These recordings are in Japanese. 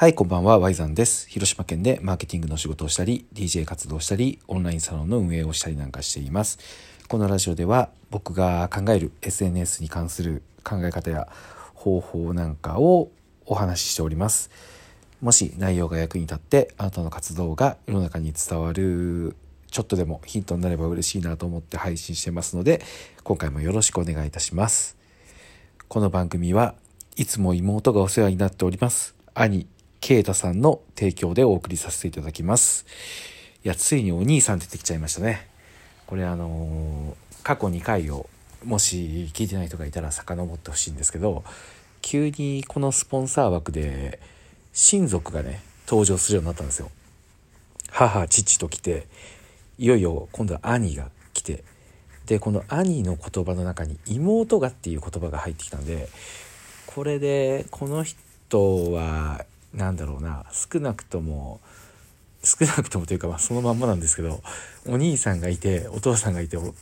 はい、こんばんは、ワイザンです。広島県でマーケティングの仕事をしたり、DJ 活動したり、オンラインサロンの運営をしたりなんかしています。このラジオでは、僕が考える SNS に関する考え方や方法なんかをお話ししております。もし内容が役に立って、あなたの活動が世の中に伝わる、ちょっとでもヒントになれば嬉しいなと思って配信してますので、今回もよろしくお願いいたします。この番組はいつも妹がお世話になっております。兄、ケイタさんの提供でお送りさせていただきます。いや、ついにお兄さん出てきちゃいましたね。これあのー過去2回を、もし聞いてない人がいたら遡ってほしいんですけど、急にこのスポンサー枠で、親族がね、登場するようになったんですよ。母、父と来て、いよいよ今度は兄が来て、で、この兄の言葉の中に妹がっていう言葉が入ってきたんで、これでこの人はなんだろうな少なくとも少なくともというかまあそのまんまなんですけどお兄さんがいてお父さんがいてお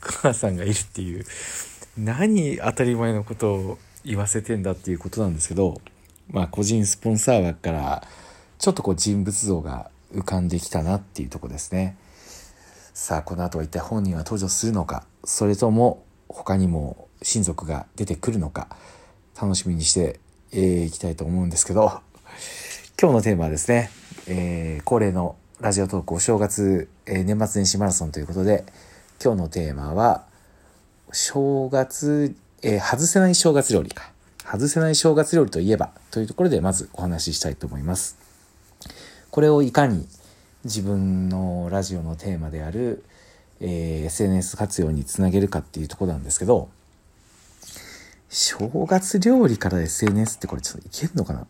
母さんがいるっていう何当たり前のことを言わせてんだっていうことなんですけどまあ個人スポンサー枠からちょっとこう人物像が浮かんできたなっていうとこですね。さあこの後は一体本人は登場するのかそれとも他にも親族が出てくるのか楽しみにしてい、えーきたいと思うんですけど今日のテーマはですね、えー恒例のラジオトークお正月、えー年末年始マラソンということで今日のテーマは正月、えー外せない正月料理か外せない正月料理といえばというところでまずお話ししたいと思います。これをいかに自分のラジオのテーマである、えー SNS 活用につなげるかっていうとこなんですけど正月料理から SNS ってこれちょっといけんのかな？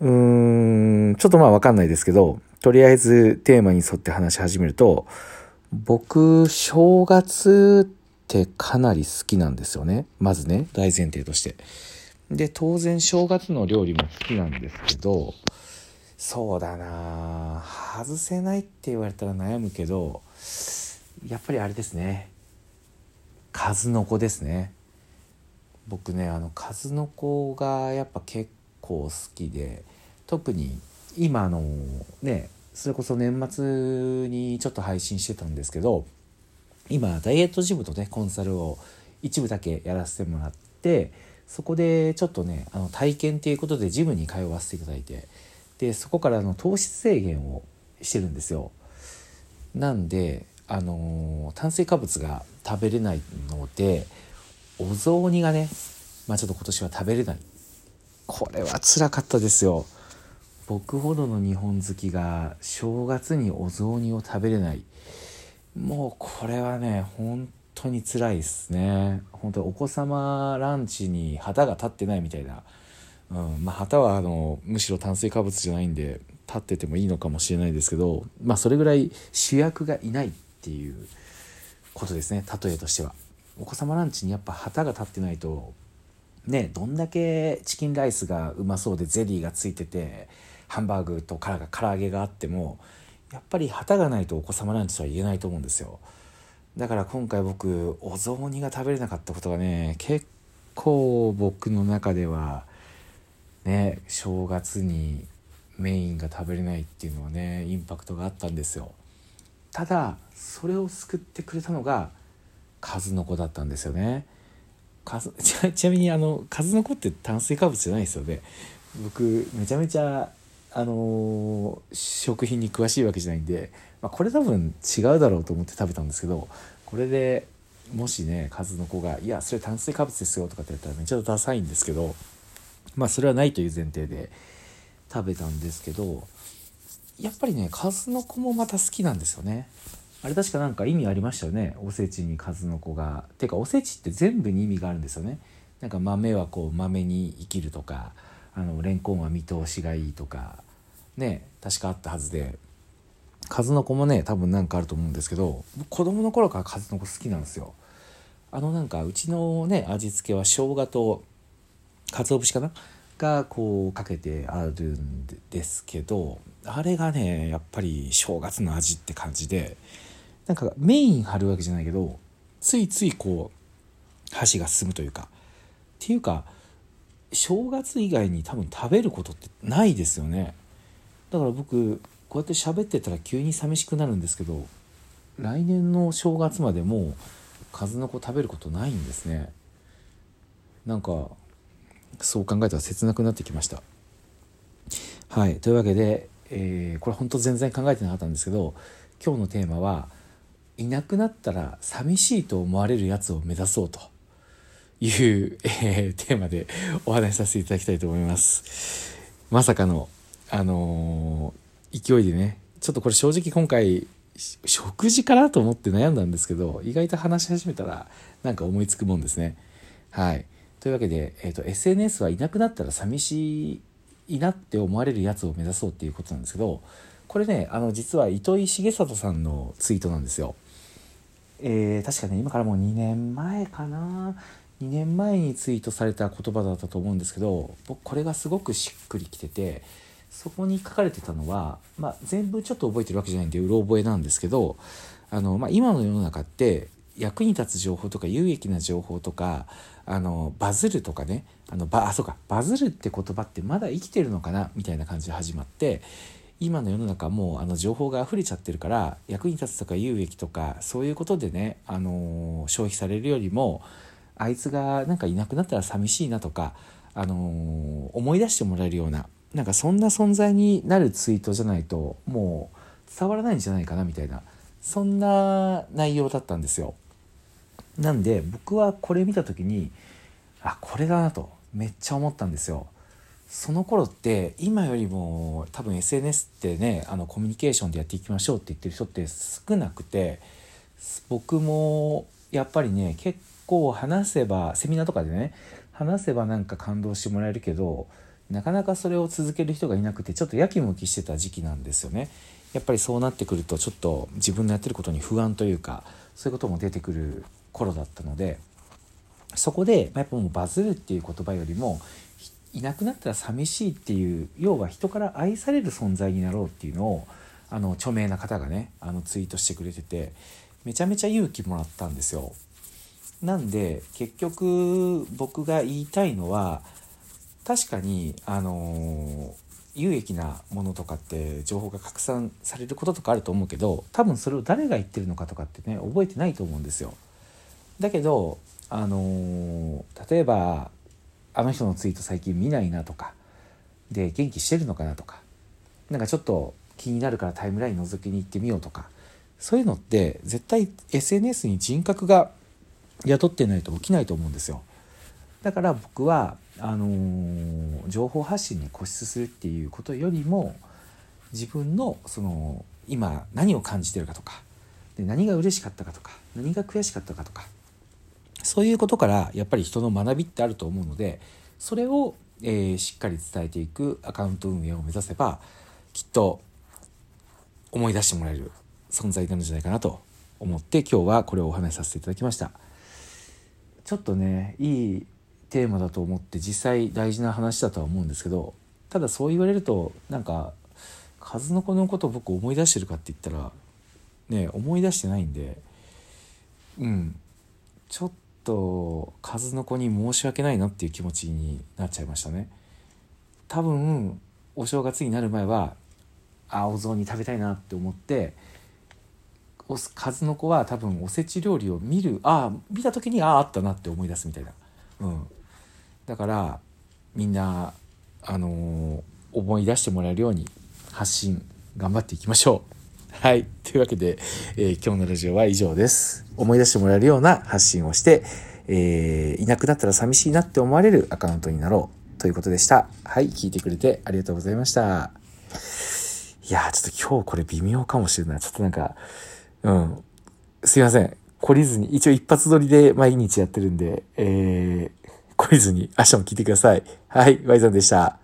うーんちょっとまあわかんないですけどとりあえずテーマに沿って話し始めると僕正月ってかなり好きなんですよね。まずね大前提として。で当然正月の料理も好きなんですけどそうだな外せないって言われたら悩むけどやっぱりあれですね。数の子ですね。僕ねあの数の子がやっぱ結構好きで特に今のねそれこそ年末にちょっと配信してたんですけど今ダイエットジムとねコンサルを一部だけやらせてもらってそこでちょっとねあの体験っていうことでジムに通わせていただいてでそこからの糖質制限をしてるんですよ。なんであの炭水化物が食べれないのでお雑煮がねまあちょっと今年は食べれない。これは辛かったですよ。僕ほどの日本好きが正月にお雑煮を食べれない。もうこれはね本当に辛いですね。本当お子様ランチに旗が立ってないみたいな、うん、まあ旗はあのむしろ炭水化物じゃないんで立っててもいいのかもしれないですけどまあそれぐらい主役がいないっていうことですね例えとしては。お子様ランチにやっぱ旗が立ってないとねどんだけチキンライスがうまそうでゼリーがついててハンバーグとから唐揚げがあってもやっぱり旗がないとお子様ランチとは言えないと思うんですよ。だから今回僕お雑煮が食べれなかったことがね結構僕の中ではね正月にメインが食べれないっていうのはねインパクトがあったんですよ。ただそれを救ってくれたのが数の子だったんですよね。ちなちなみにあの数の子って炭水化物じゃないですよね僕めちゃめちゃあのー食品に詳しいわけじゃないんで、まあ、これ多分違うだろうと思って食べたんですけどこれでもしね数の子が「いやそれ炭水化物ですよ」とかって言ったらめっちゃダサいんですけどまあそれはないという前提で食べたんですけどやっぱりね数の子もまた好きなんですよね。あれ確かなんか意味ありましたよねおせちに数の子が。てかおせちって全部に意味があるんですよね。なんか豆はこう豆に生きるとかあのレンコンは見通しがいいとかね確かあったはずで数の子もね多分なんかあると思うんですけど子供の頃から数の子好きなんですよ。あのなんかうちのね味付けは生姜と鰹節かな？がこうかけてあるんですけどあれがねやっぱり正月の味って感じでなんかメイン張るわけじゃないけどついついこう箸が進むというか。っていうか正月以外に多分食べることってないですよね。だから僕こうやって喋ってたら急に寂しくなるんですけど来年の正月までもう数の子食べることないんですね。なんかそう考えたら切なくなってきました。はい。というわけで、えー、これ本当全然考えてなかったんですけど今日のテーマはいなくなったら寂しいと思われるやつを目指そうと。いう、えー、テーマでお話しさせていただきたいと思います。まさかのあのー、勢いでね。ちょっとこれ正直今回食事かなと思って悩んだんですけど意外と話し始めたらなんか思いつくもんですね。はい。というわけで、えーと、SNS はいなくなったら寂しいなって思われるやつを目指そうっていうことなんですけどこれねあの実は糸井重里さんのツイートなんですよ。えー、確かね今からもう2年前かな。2年前にツイートされた言葉だったと思うんですけど僕これがすごくしっくりきててそこに書かれてたのは、まあ、全部ちょっと覚えてるわけじゃないんでうろ覚えなんですけどあの、まあ、今の世の中って役に立つ情報とか有益な情報とかあのバズるとかねあのバあそうかバズるって言葉ってまだ生きてるのかなみたいな感じで始まって今の世の中もうあの情報が溢れちゃってるから役に立つとか有益とかそういうことでね、あの消費されるよりもあいつがなんかいなくなったら寂しいなとか、あの思い出してもらえるようななんかそんな存在になるツイートじゃないともう伝わらないんじゃないかなみたいなそんな内容だったんですよ。なんで僕はこれ見た時にあこれだなとめっちゃ思ったんですよ。その頃って今よりも多分 SNS ってねあのコミュニケーションでやっていきましょうって言ってる人って少なくて僕もやっぱりね結構話せばセミナーとかでね話せばなんか感動してもらえるけどなかなかそれを続ける人がいなくてちょっとやきもきしてた時期なんですよね。やっぱりそうなってくるとちょっと自分のやってることに不安というかそういうことも出てくる頃だったのでそこでやっぱもうバズるっていう言葉よりもいなくなったら寂しいっていう要は人から愛される存在になろうっていうのをあの著名な方がねあのツイートしてくれててめちゃめちゃ勇気もらったんですよ。なんで結局僕が言いたいのは確かにあの有益なものとかって情報が拡散されることとかあると思うけど多分それを誰が言ってるのかとかってね覚えてないと思うんですよ。だけどあの例えばあの人のツイート最近見ないなとかで元気してるのかなとかなんかちょっと気になるからタイムライン覗きに行ってみようとかそういうのって絶対 SNS に人格が雇ってないと起きないと思うんですよ。だから僕はあのー、情報発信に固執するっていうことよりも自分のその今何を感じてるかとかで何が嬉しかったかとか何が悔しかったかとかそういうことからやっぱり人の学びってあると思うのでそれを、えー、しっかり伝えていくアカウント運営を目指せばきっと思い出してもらえる存在になるんじゃないかなと思って今日はこれをお話しさせていただきました。ちょっとねいいテーマだと思って実際大事な話だとは思うんですけどただそう言われるとなんか数の子のことを僕思い出してるかって言ったらね思い出してないんでうんちょっと数の子に申し訳ないなっていう気持ちになっちゃいましたね。多分お正月になる前は青雑煮食べたいなって思って数の子は多分おせち料理を見るああ見た時にあああったなって思い出すみたいな、うん、だからみんなあのー、思い出してもらえるように発信頑張っていきましょう。はい。というわけで、えー、今日のラジオは以上です。思い出してもらえるような発信をして、えー、いなくなったら寂しいなって思われるアカウントになろうということでした。はい。聞いてくれてありがとうございました。いやちょっと今日これ微妙かもしれない。ちょっとなんか、うん。すいません。懲りずに、一応一発撮りで毎日やってるんで、えー、懲りずに明日も聞いてください。はい。ワイザンでした。